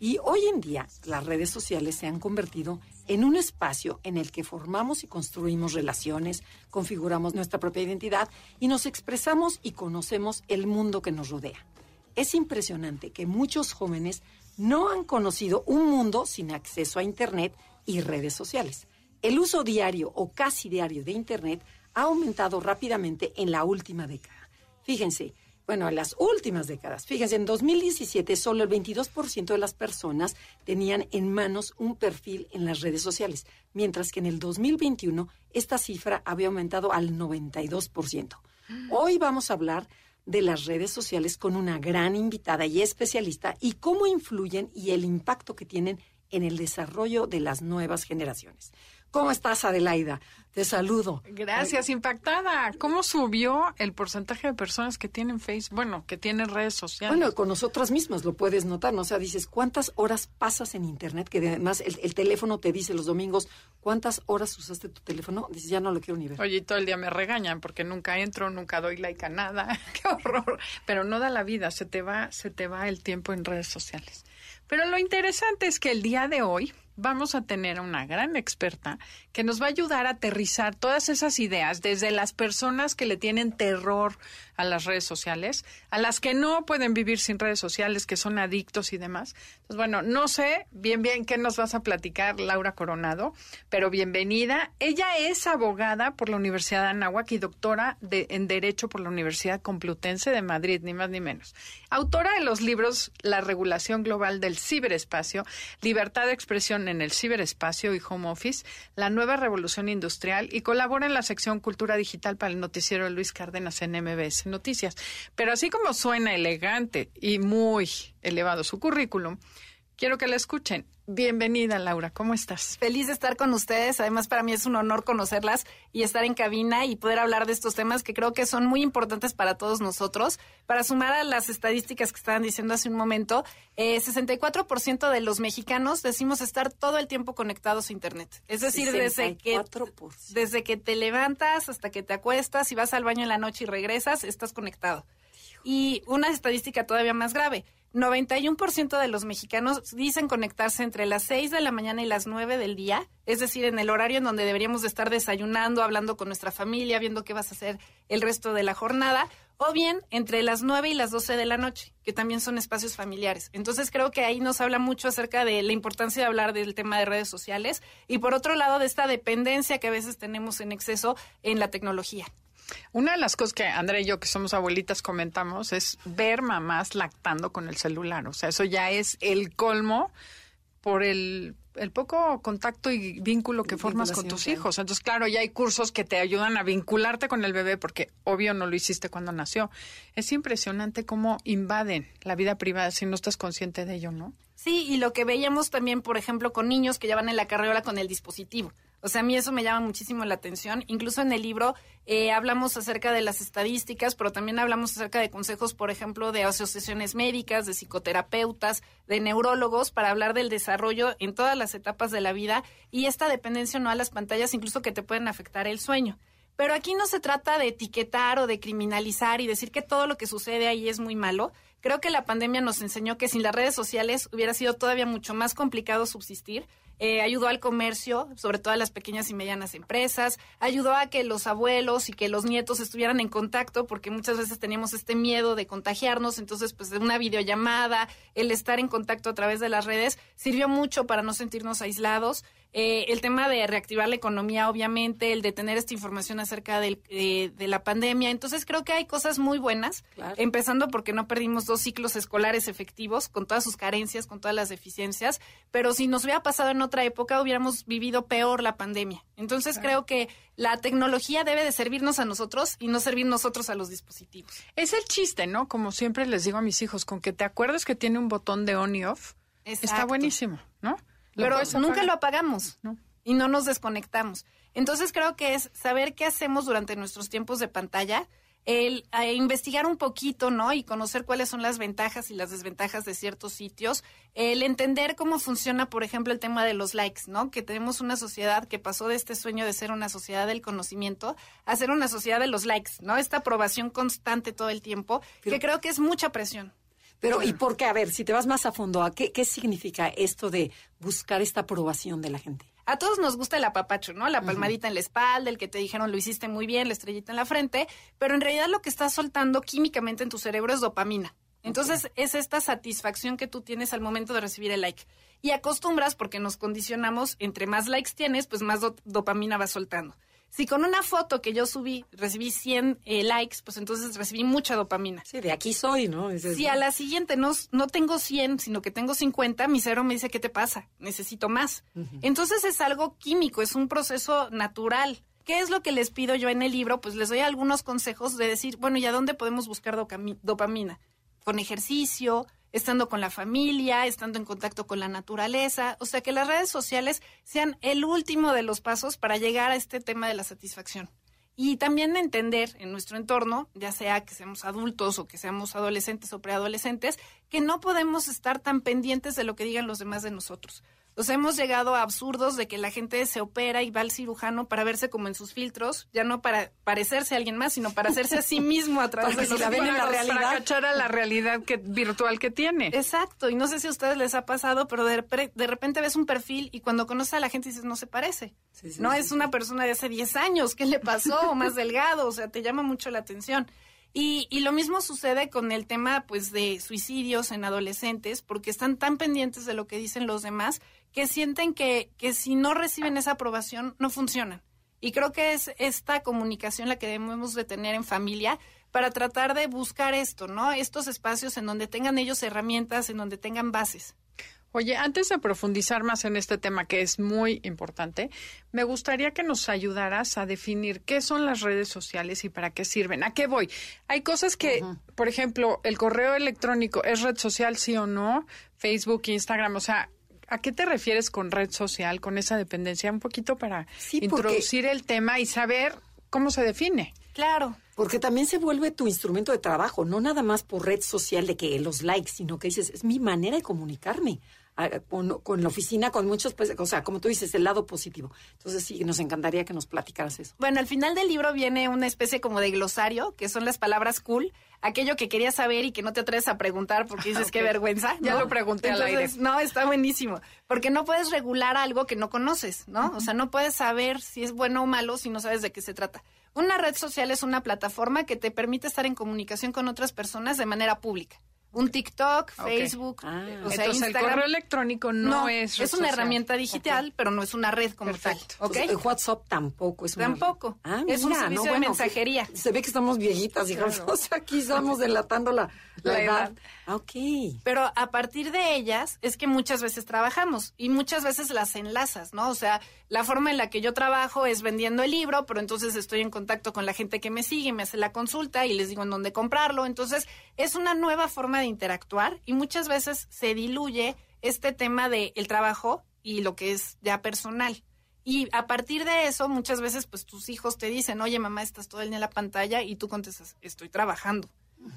y hoy en día las redes sociales se han convertido en un espacio en el que formamos y construimos relaciones, configuramos nuestra propia identidad y nos expresamos y conocemos el mundo que nos rodea. Es impresionante que muchos jóvenes no han conocido un mundo sin acceso a Internet y redes sociales. El uso diario o casi diario de Internet ha aumentado rápidamente en la última década. Fíjense, bueno, en las últimas décadas. Fíjense, en 2017 solo el 22% de las personas tenían en manos un perfil en las redes sociales, mientras que en el 2021 esta cifra había aumentado al 92%. Hoy vamos a hablar de las redes sociales con una gran invitada y especialista y cómo influyen y el impacto que tienen en el desarrollo de las nuevas generaciones. ¿Cómo estás, Adelaida? Te saludo. Gracias, impactada. ¿Cómo subió el porcentaje de personas que tienen Facebook, bueno, que tienen redes sociales? Bueno, con nosotras mismas lo puedes notar, ¿no? O sea, dices, ¿cuántas horas pasas en Internet? Que además el, teléfono te dice los domingos, ¿cuántas horas usaste tu teléfono? Dices, ya no lo quiero ni ver. Oye, todo el día me regañan porque nunca entro, nunca doy like a nada. ¡Qué horror! Pero no da la vida, se te va, se te va el tiempo en redes sociales. Pero lo interesante es que el día de hoy vamos a tener a una gran experta que nos va a ayudar a aterrizar todas esas ideas desde las personas que le tienen terror a las redes sociales, a las que no pueden vivir sin redes sociales, que son adictos y demás. Entonces, bueno, no sé bien bien qué nos vas a platicar, Laura Coronado, pero bienvenida. Ella es abogada por la Universidad de Anáhuac y doctora de, en Derecho por la Universidad Complutense de Madrid, ni más ni menos. Autora de los libros La regulación global del ciberespacio, Libertad de expresión en el ciberespacio y home office, La nueva revolución industrial y colabora en la sección Cultura Digital para el noticiero Luis Cárdenas en MBS noticias. Pero así como suena elegante y muy elevado su currículum, quiero que la escuchen. Bienvenida, Laura. ¿Cómo estás? Feliz de estar con ustedes. Además, para mí es un honor conocerlas y estar en cabina y poder hablar de estos temas que creo que son muy importantes para todos nosotros. Para sumar a las estadísticas que estaban diciendo hace un momento, eh, 64% de los mexicanos decimos estar todo el tiempo conectados a Internet. Es decir, desde que, desde que te levantas hasta que te acuestas y vas al baño en la noche y regresas, estás conectado. Y una estadística todavía más grave 91% de los mexicanos dicen conectarse entre las 6 de la mañana y las 9 del día, es decir, en el horario en donde deberíamos de estar desayunando, hablando con nuestra familia, viendo qué vas a hacer el resto de la jornada, o bien entre las 9 y las 12 de la noche, que también son espacios familiares. Entonces creo que ahí nos habla mucho acerca de la importancia de hablar del tema de redes sociales y por otro lado de esta dependencia que a veces tenemos en exceso en la tecnología. Una de las cosas que Andrea y yo, que somos abuelitas, comentamos es ver mamás lactando con el celular. O sea, eso ya es el colmo por el, poco contacto y vínculo que formas con tus hijos. Entonces, claro, ya hay cursos que te ayudan a vincularte con el bebé porque obvio no lo hiciste cuando nació. Es impresionante cómo invaden la vida privada si no estás consciente de ello, ¿no? Sí, y lo que veíamos también, por ejemplo, con niños que ya van en la carrera con el dispositivo. O sea, a mí eso me llama muchísimo la atención. Incluso en el libro eh, hablamos acerca de las estadísticas, pero también hablamos acerca de consejos, por ejemplo, de asociaciones médicas, de psicoterapeutas, de neurólogos, para hablar del desarrollo en todas las etapas de la vida y esta dependencia no a las pantallas, incluso que te pueden afectar el sueño. Pero aquí no se trata de etiquetar o de criminalizar y decir que todo lo que sucede ahí es muy malo. Creo que la pandemia nos enseñó que sin las redes sociales hubiera sido todavía mucho más complicado subsistir eh, ayudó al comercio, sobre todo a las pequeñas y medianas empresas, ayudó a que los abuelos y que los nietos estuvieran en contacto, porque muchas veces teníamos este miedo de contagiarnos, entonces pues una videollamada, el estar en contacto a través de las redes, sirvió mucho para no sentirnos aislados. Eh, el tema de reactivar la economía, obviamente, el de tener esta información acerca del, eh, de la pandemia. Entonces, creo que hay cosas muy buenas, empezando porque no perdimos dos ciclos escolares efectivos, con todas sus carencias, con todas las deficiencias, pero si nos hubiera pasado en otra época, hubiéramos vivido peor la pandemia. Entonces, creo que la tecnología debe de servirnos a nosotros y no servir nosotros a los dispositivos. Es el chiste, ¿no? Como siempre les digo a mis hijos, con que te acuerdes que tiene un botón de on y off, Está buenísimo, ¿no? Pero nunca lo apagamos No. y no nos desconectamos. Entonces creo que es saber qué hacemos durante nuestros tiempos de pantalla, el eh, investigar un poquito, ¿no? Y conocer cuáles son las ventajas y las desventajas de ciertos sitios, el entender cómo funciona, por ejemplo, el tema de los likes, ¿no? Que tenemos una sociedad que pasó de este sueño de ser una sociedad del conocimiento a ser una sociedad de los likes, ¿no? Esta aprobación constante todo el tiempo, que creo que es mucha presión. Pero, ¿y por qué? A ver, si te vas más a fondo, ¿a qué, qué significa esto de buscar esta aprobación de la gente? A todos nos gusta el apapacho, ¿no? La palmadita en la espalda, el que te dijeron lo hiciste muy bien, la estrellita en la frente, pero en realidad lo que estás soltando químicamente en tu cerebro es dopamina. Entonces es esta satisfacción que tú tienes al momento de recibir el like. Y acostumbras, porque nos condicionamos, entre más likes tienes, pues más do- dopamina vas soltando. Si con una foto que yo subí recibí 100 eh, likes, pues entonces recibí mucha dopamina. Sí, de aquí soy, ¿no? Dices, Si a la siguiente no, no tengo 100, sino que tengo 50, mi cerebro me dice, ¿qué te pasa? Necesito más. Entonces es algo químico, es un proceso natural. ¿Qué es lo que les pido yo en el libro? Pues les doy algunos consejos de decir, bueno, ¿y a dónde podemos buscar dopamina? Con ejercicio, estando con la familia, estando en contacto con la naturaleza. O sea, que las redes sociales sean el último de los pasos para llegar a este tema de la satisfacción. Y también entender en nuestro entorno, ya sea que seamos adultos o que seamos adolescentes o preadolescentes, que no podemos estar tan pendientes de lo que digan los demás de nosotros. O sea, hemos llegado a absurdos de que la gente se opera y va al cirujano para verse como en sus filtros, ya no para parecerse a alguien más, sino para hacerse a sí mismo a través de los la ven en la Para- realidad. Para cachar a la realidad que, virtual que tiene. Exacto, y no sé si a ustedes les ha pasado, pero de, de repente ves un perfil y cuando conoces a la gente dices, no se parece. Sí, sí, no sí, es sí. una persona de hace 10 años, ¿qué le pasó? O más delgado, o sea, te llama mucho la atención. Y, y lo mismo sucede con el tema pues de suicidios en adolescentes, porque están tan pendientes de lo que dicen los demás que sienten que, que si no reciben esa aprobación no funcionan. Y creo que es esta comunicación la que debemos de tener en familia para tratar de buscar esto, ¿no? Estos espacios en donde tengan ellos herramientas, en donde tengan bases. Oye, antes de profundizar más en este tema que es muy importante, me gustaría que nos ayudaras a definir qué son las redes sociales y para qué sirven. ¿A qué voy? Hay cosas que, por ejemplo, el correo electrónico es red social, sí o no, Facebook, Instagram, o sea, ¿a qué te refieres con red social, con esa dependencia? Un poquito para Sí, porque- introducir el tema y saber cómo se define. Claro. Porque también se vuelve tu instrumento de trabajo, no nada más por red social de que los likes, sino que dices, es mi manera de comunicarme con, con la oficina, con muchos, pues, o sea, como tú dices, el lado positivo. Entonces sí, nos encantaría que nos platicaras eso. Bueno, al final del libro viene una especie como de glosario, que son las palabras cool, aquello que querías saber y que no te atreves a preguntar porque dices qué vergüenza. Ya ¿no? lo pregunté al Entonces, aire. No, está buenísimo, porque no puedes regular algo que no conoces, ¿no? O sea, no puedes saber si es bueno o malo si no sabes de qué se trata. Una red social es una plataforma que te permite estar en comunicación con otras personas de manera pública. Un TikTok, Facebook, Ah. eh, o sea, Entonces, el Instagram. correo electrónico no, es red es una social. herramienta digital, pero no es una red como Perfecto. tal. ¿ok? Entonces, el WhatsApp tampoco es una... Tampoco. Ah, Es un mira, servicio no, de bueno, mensajería. que- Se ve que estamos viejitas, hijas. O sea, aquí estamos delatando la, la La edad. edad. Ah, ok. Pero a partir de ellas es que muchas veces trabajamos y muchas veces las enlazas, ¿no? O sea, la forma en la que yo trabajo es vendiendo el libro, pero entonces estoy en contacto con la gente que me sigue, me hace la consulta y les digo en dónde comprarlo. Entonces, es una nueva forma de interactuar y muchas veces se diluye este tema del el trabajo y lo que es ya personal. Y a partir de eso, muchas veces, pues tus hijos te dicen, oye, mamá, estás todo el día en la pantalla y tú contestas, estoy trabajando.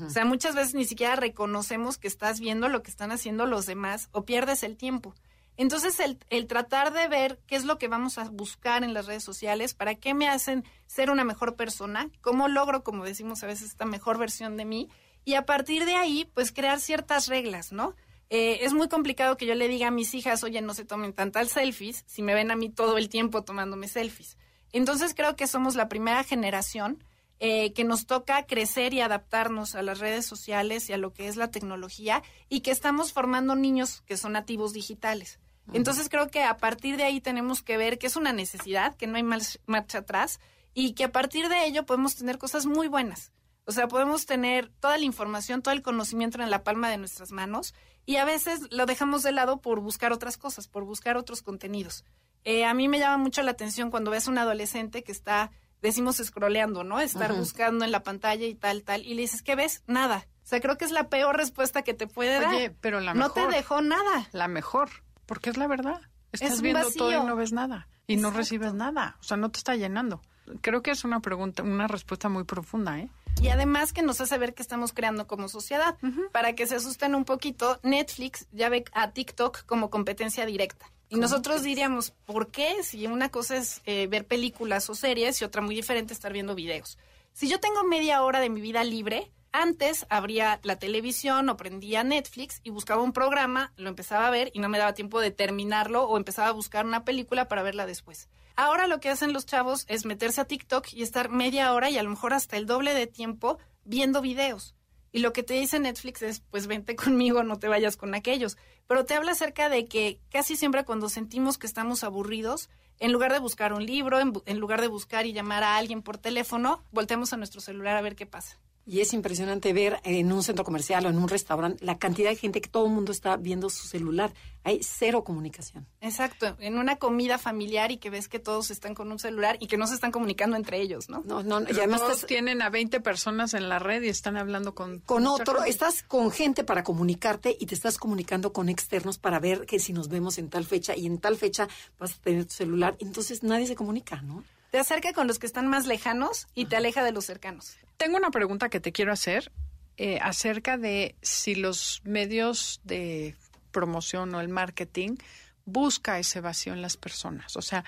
O sea, muchas veces ni siquiera reconocemos que estás viendo lo que están haciendo los demás o pierdes el tiempo. Entonces, el, tratar de ver qué es lo que vamos a buscar en las redes sociales, para qué me hacen ser una mejor persona, cómo logro, como decimos a veces, esta mejor versión de mí, y a partir de ahí, pues crear ciertas reglas, ¿no? Eh, es muy complicado que yo le diga a mis hijas, oye, no se tomen tantas selfies, si me ven a mí todo el tiempo tomándome selfies. Entonces creo que somos la primera generación eh, que nos toca crecer y adaptarnos a las redes sociales y a lo que es la tecnología y que estamos formando niños que son nativos digitales. Entonces creo que a partir de ahí tenemos que ver que es una necesidad, que no hay march- marcha atrás y que a partir de ello podemos tener cosas muy buenas. O sea, podemos tener toda la información, todo el conocimiento en la palma de nuestras manos y a veces lo dejamos de lado por buscar otras cosas, por buscar otros contenidos. Eh, a mí me llama mucho la atención cuando ves un adolescente que está decimos scrolleando, ¿no? Estar buscando en la pantalla y tal, tal. Y le dices, ¿qué ves? Nada. O sea, creo que es la peor respuesta que te puede dar. Oye, pero la mejor. No te dejó nada. La mejor, porque es la verdad. Estás viendo todo y no ves nada. Y no recibes nada. O sea, no te está llenando. Creo que es una pregunta, una respuesta muy profunda, ¿eh? Y además que nos hace ver que estamos creando como sociedad. Para que se asusten un poquito, Netflix ya ve a TikTok como competencia directa. Y nosotros diríamos, ¿por qué? Si una cosa es eh, ver películas o series y otra muy diferente estar viendo videos. Si yo tengo media hora de mi vida libre, antes abría la televisión o prendía Netflix y buscaba un programa, lo empezaba a ver y no me daba tiempo de terminarlo o empezaba a buscar una película para verla después. Ahora lo que hacen los chavos es meterse a TikTok y estar media hora y a lo mejor hasta el doble de tiempo viendo videos. Y lo que te dice Netflix es, pues vente conmigo, no te vayas con aquellos. Pero te habla acerca de que casi siempre cuando sentimos que estamos aburridos, en lugar de buscar un libro, en, lugar de buscar y llamar a alguien por teléfono, volteamos a nuestro celular a ver qué pasa. Y es impresionante ver en un centro comercial o en un restaurante la cantidad de gente que todo el mundo está viendo su celular. Hay cero comunicación. Exacto. En una comida familiar y que ves que todos están con un celular y que no se están comunicando entre ellos, ¿no? No, no. y además todos tienen a 20 personas en la red y están hablando con... Con otro. Estás con gente para comunicarte y te estás comunicando con externos para ver que si nos vemos en tal fecha y en tal fecha vas a tener tu celular. Entonces nadie se comunica, ¿no? Te acerca con los que están más lejanos y te aleja de los cercanos. Tengo una pregunta que te quiero hacer eh, acerca de si los medios de promoción o el marketing busca esa evasión en las personas. O sea,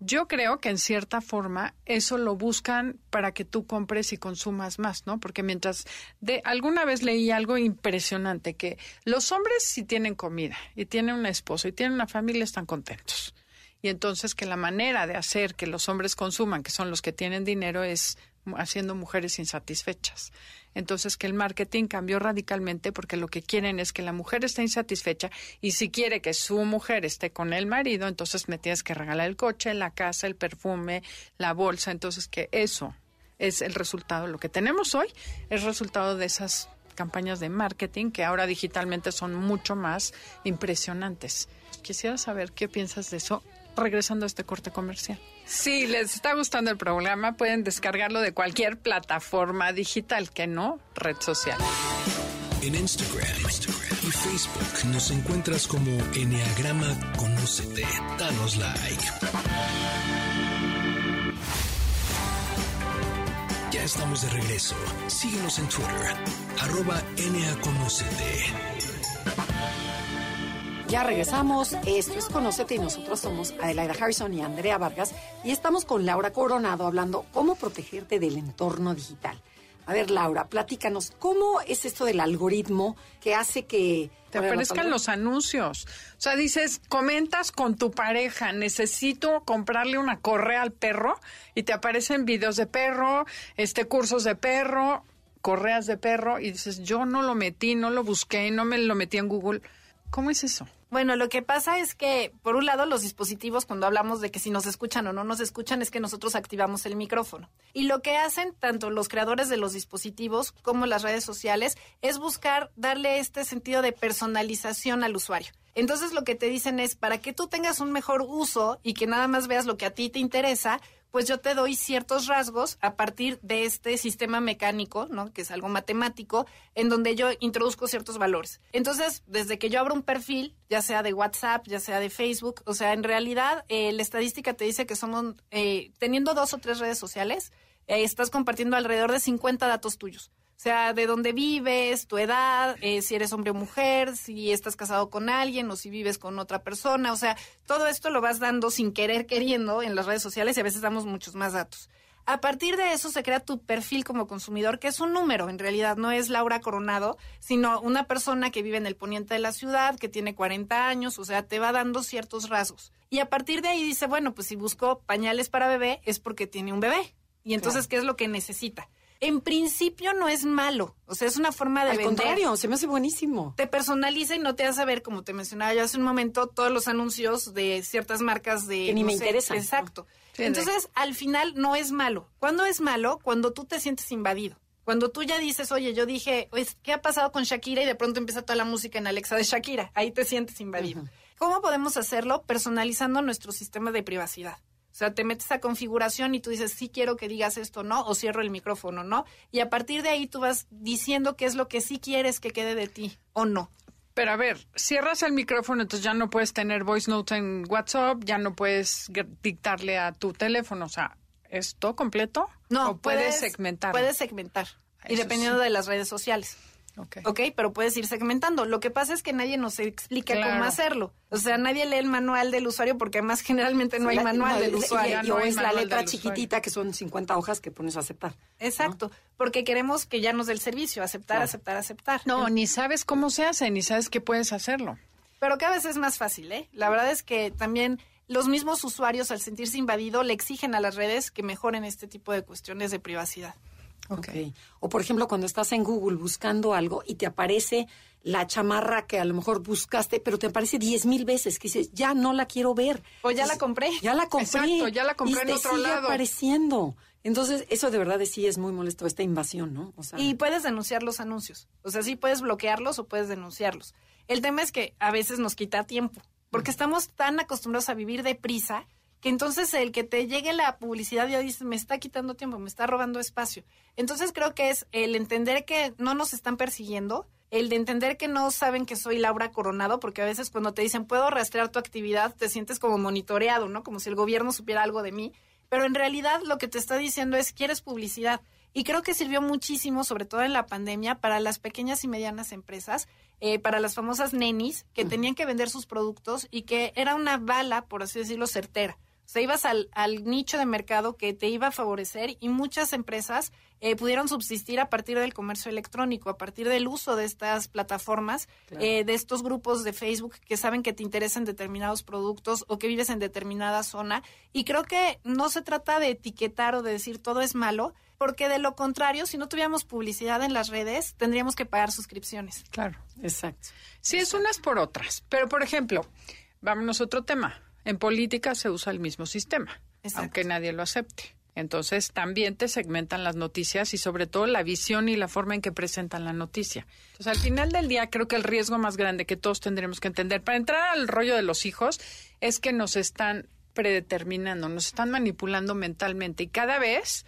yo creo que en cierta forma eso lo buscan para que tú compres y consumas más, ¿no? Porque mientras de alguna vez leí algo impresionante que los hombres si tienen comida y tienen un esposo y tienen una familia están contentos. Y entonces que la manera de hacer que los hombres consuman, que son los que tienen dinero, es haciendo mujeres insatisfechas. Entonces que el marketing cambió radicalmente porque lo que quieren es que la mujer esté insatisfecha y si quiere que su mujer esté con el marido, entonces me tienes que regalar el coche, la casa, el perfume, la bolsa. Entonces que eso es el resultado. Lo que tenemos hoy es resultado de esas campañas de marketing que ahora digitalmente son mucho más impresionantes. Quisiera saber qué piensas de eso regresando a este corte comercial. Si les está gustando el programa, pueden descargarlo de cualquier plataforma digital, que no red social. En Instagram, y Facebook nos encuentras como Enneagrama Conócete. Danos like. Ya estamos de regreso. Síguenos en Twitter, arroba ya regresamos. Esto es Conócete y nosotros somos Adelaida Harrison y Andrea Vargas y estamos con Laura Coronado hablando cómo protegerte del entorno digital. A ver, Laura, platícanos, ¿cómo es esto del algoritmo que hace que... Te aparezcan los anuncios. O sea, dices, comentas con tu pareja, necesito comprarle una correa al perro y te aparecen videos de perro, este cursos de perro, correas de perro y dices, yo no lo metí, no lo busqué, no me lo metí en Google. ¿Cómo es eso? Bueno, lo que pasa es que, por un lado, los dispositivos, cuando hablamos de que si nos escuchan o no nos escuchan, es que nosotros activamos el micrófono. Y lo que hacen tanto los creadores de los dispositivos como las redes sociales es buscar darle este sentido de personalización al usuario. Entonces lo que te dicen es, para que tú tengas un mejor uso y que nada más veas lo que a ti te interesa, pues yo te doy ciertos rasgos a partir de este sistema mecánico, ¿no? Que es algo matemático, en donde yo introduzco ciertos valores. Entonces, desde que yo abro un perfil, ya sea de WhatsApp, ya sea de Facebook, o sea, en realidad eh, la estadística te dice que somos, eh, teniendo dos o tres redes sociales, eh, estás compartiendo alrededor de 50 datos tuyos. O sea, de dónde vives, tu edad, eh, si eres hombre o mujer, si estás casado con alguien o si vives con otra persona. O sea, todo esto lo vas dando sin querer queriendo en las redes sociales y a veces damos muchos más datos. A partir de eso se crea tu perfil como consumidor, que es un número, en realidad no es Laura Coronado, sino una persona que vive en el poniente de la ciudad, que tiene 40 años, o sea, te va dando ciertos rasgos. Y a partir de ahí dice, bueno, pues si busco pañales para bebé es porque tiene un bebé. Y entonces, ¿qué es lo que necesita? En principio no es malo. O sea, es una forma de Al contrario, se me hace buenísimo. Te personaliza y no te hace ver, como te mencionaba yo hace un momento, todos los anuncios de ciertas marcas de... Que ni me interesan. Exacto. Entonces, al final no es malo. ¿Cuándo es malo? Cuando tú te sientes invadido. Cuando tú ya dices, oye, yo dije, ¿qué ha pasado con Shakira? Y de pronto empieza toda la música en Alexa de Shakira. Ahí te sientes invadido. ¿Cómo podemos hacerlo? Personalizando nuestro sistema de privacidad. O sea, te metes a configuración y tú dices, sí quiero que digas esto, ¿no? O cierro el micrófono, ¿no? Y a partir de ahí tú vas diciendo qué es lo que sí quieres que quede de ti o no. Pero a ver, cierras el micrófono, entonces ya no puedes tener voice note en WhatsApp, ya no puedes dictarle a tu teléfono, o sea, ¿es todo completo? No, ¿O puedes, segmentar. Puedes segmentar. Y dependiendo sí. de las redes sociales. Ok. Ok, pero puedes ir segmentando. Lo que pasa es que nadie nos explica Claro. cómo hacerlo. O sea, nadie lee el manual del usuario porque además generalmente no hay La- manual no, del usuario. Y- no es la letra usuario. chiquitita que son 50 hojas que pones a aceptar. Exacto, porque queremos que ya nos dé el servicio, aceptar, Claro. aceptar, aceptar. No, ni sabes cómo se hace, ni sabes que puedes hacerlo. Pero cada vez es más fácil, ¿eh? La verdad es que también los mismos usuarios, al sentirse invadido, le exigen a las redes que mejoren este tipo de cuestiones de privacidad. Ok. O por ejemplo, cuando estás en Google buscando algo y te aparece la chamarra que a lo mejor buscaste, pero te aparece diez mil veces, que dices, ya no la quiero ver. O ya la compré. Ya la compré. Exacto, ya la compré y en te otro sigue lado. apareciendo. Entonces, eso de verdad sí es muy molesto, esta invasión, ¿no? O sea, Y puedes denunciar los anuncios. O sea, sí puedes bloquearlos o puedes denunciarlos. El tema es que a veces nos quita tiempo, porque estamos tan acostumbrados a vivir deprisa que entonces el que te llegue la publicidad ya dices, me está quitando tiempo, me está robando espacio. Entonces creo que es el entender que no nos están persiguiendo, el de entender que no saben que soy Laura Coronado, porque a veces cuando te dicen puedo rastrear tu actividad, te sientes como monitoreado, ¿no? Como si el gobierno supiera algo de mí. Pero en realidad lo que te está diciendo es, ¿quieres publicidad? Y creo que sirvió muchísimo, sobre todo en la pandemia, para las pequeñas y medianas empresas, eh, para las famosas nenis, que tenían que vender sus productos y que era una bala, por así decirlo, certera. O sea, ibas al, al nicho de mercado que te iba a favorecer y muchas empresas eh, pudieron subsistir a partir del comercio electrónico, a partir del uso de estas plataformas, Claro. eh, de estos grupos de Facebook que saben que te interesan determinados productos o que vives en determinada zona. Y creo que no se trata de etiquetar o de decir todo es malo, porque de lo contrario, si no tuviéramos publicidad en las redes, tendríamos que pagar suscripciones. Claro. exacto. Sí, es unas por otras. Pero, por ejemplo, vámonos a otro tema. En política se usa el mismo sistema, Exacto. aunque nadie lo acepte. Entonces, también te segmentan las noticias y sobre todo la visión y la forma en que presentan la noticia. Entonces, al final del día, creo que el riesgo más grande que todos tendremos que entender para entrar al rollo de los hijos es que nos están predeterminando, nos están manipulando mentalmente y cada vez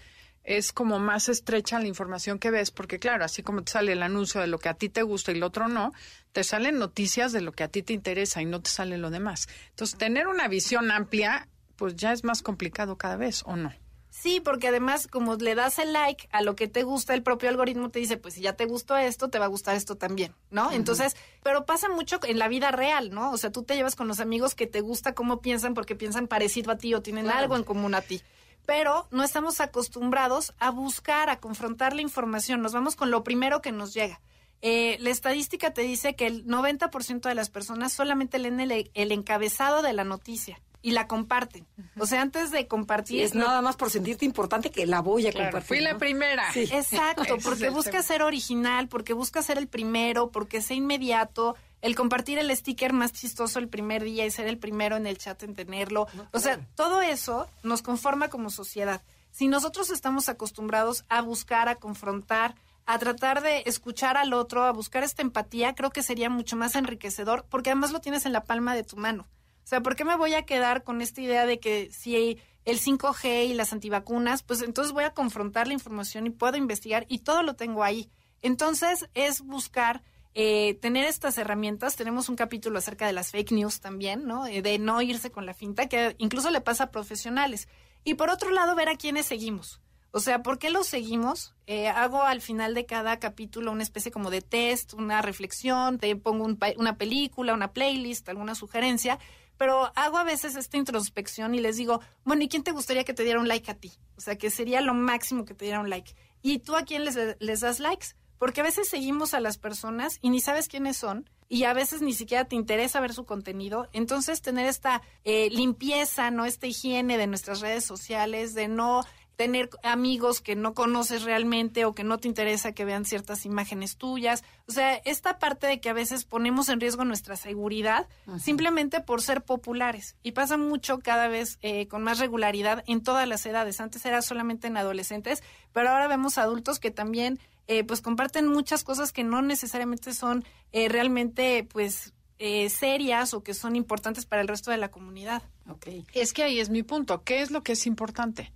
es como más estrecha la información que ves, porque claro, así como te sale el anuncio de lo que a ti te gusta y lo otro no, te salen noticias de lo que a ti te interesa y no te sale lo demás. Entonces, tener una visión amplia, pues ya es más complicado cada vez, ¿o no? Sí, porque además como le das el like a lo que te gusta, el propio algoritmo te dice, pues si ya te gustó esto, te va a gustar esto también, ¿no? Entonces, pero pasa mucho en la vida real, ¿no? O sea, tú te llevas con los amigos que te gusta cómo piensan porque piensan parecido a ti o tienen Claro. algo en común a ti. Pero no estamos acostumbrados a buscar, a confrontar la información. Nos vamos con lo primero que nos llega. Eh, la estadística te dice que el 90% de las personas solamente leen el, el encabezado de la noticia y la comparten. O sea, antes de compartir... Y es nada más por sentirte importante que la voy a compartir. fui la primera. Sí. Exacto, porque busca ser original, porque busca ser el primero, porque sea inmediato, el compartir el sticker más chistoso el primer día y ser el primero en el chat en tenerlo. O sea, todo eso nos conforma como sociedad. Si nosotros estamos acostumbrados a buscar, a confrontar, a tratar de escuchar al otro, a buscar esta empatía, creo que sería mucho más enriquecedor, porque además lo tienes en la palma de tu mano. O sea, ¿por qué me voy a quedar con esta idea de que si el 5G y las antivacunas, pues entonces voy a confrontar la información y puedo investigar y todo lo tengo ahí? Entonces es buscar eh, tener estas herramientas. Tenemos un capítulo acerca de las fake news también, ¿no? Eh, de no irse con la finta, que incluso le pasa a profesionales. Y por otro lado, ver a quiénes seguimos. O sea, ¿por qué los seguimos? Eh, hago al final de cada capítulo una especie como de test, una reflexión, te pongo un una película, una playlist, alguna sugerencia, pero hago a veces esta introspección y les digo, bueno, ¿y quién te gustaría que te diera un like a ti? O sea, que sería lo máximo que te diera un like. ¿Y tú a quién les das likes? Porque a veces seguimos a las personas y ni sabes quiénes son y a veces ni siquiera te interesa ver su contenido. Entonces, tener esta eh, limpieza, ¿no? Esta higiene de nuestras redes sociales, de no tener amigos que no conoces realmente o que no te interesa que vean ciertas imágenes tuyas. O sea, esta parte de que a veces ponemos en riesgo nuestra seguridad simplemente por ser populares. Y pasa mucho cada vez eh, con más regularidad en todas las edades. Antes era solamente en adolescentes, pero ahora vemos adultos que también eh, pues comparten muchas cosas que no necesariamente son eh, realmente pues eh, serias o que son importantes para el resto de la comunidad. Ok. Es que ahí es mi punto. ¿Qué es lo que es importante?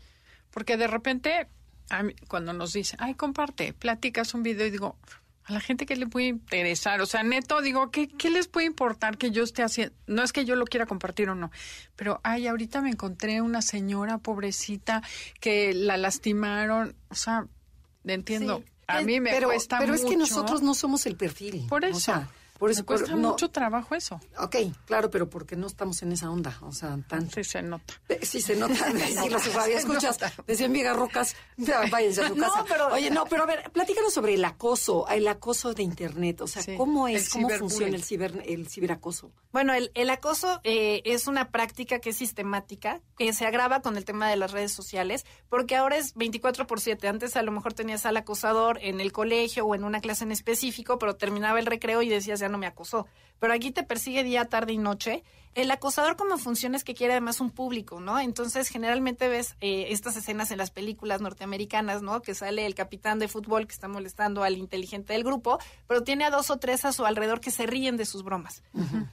Porque de repente, a mí, cuando nos dicen, ay, comparte, platicas un video y digo, a la gente que le puede interesar, o sea, neto, digo, ¿qué, ¿qué les puede importar que yo esté haciendo? No es que yo lo quiera compartir o no, pero, ay, ahorita me encontré una señora pobrecita que la lastimaron, o sea, entiendo. Sí. A mí me pero, cuesta Pero mucho. es que nosotros no somos el perfil. Por O eso. sea, por eso me cuesta por- no- mucho trabajo eso. Ok, claro, pero porque no estamos en esa onda. O sea, tanto. Sí se nota. Eh, Sí, se nota. Sí, los escuchas. Decían Vigarrocas, ya, váyanse a su No, casa. pero- Oye, no, pero a ver, platícanos sobre el acoso, el acoso de Internet. O sea, Sí, ¿cómo es, cómo funciona el, ciber, el ciberacoso? Bueno, el, el acoso eh, es una práctica que es sistemática, que se agrava con el tema de las redes sociales, porque ahora es 24 por 7. Antes a lo mejor tenías al acosador en el colegio o en una clase en específico, pero terminaba el recreo y decías, ya no me acosó. Pero aquí te persigue día, tarde y noche. El acosador como funciona es que quiere además un público, ¿no? Entonces generalmente ves eh, estas escenas en las películas norteamericanas, ¿no? Que sale el capitán de fútbol que está molestando al inteligente del grupo, pero tiene a dos o tres a su alrededor que se ríen de sus bromas.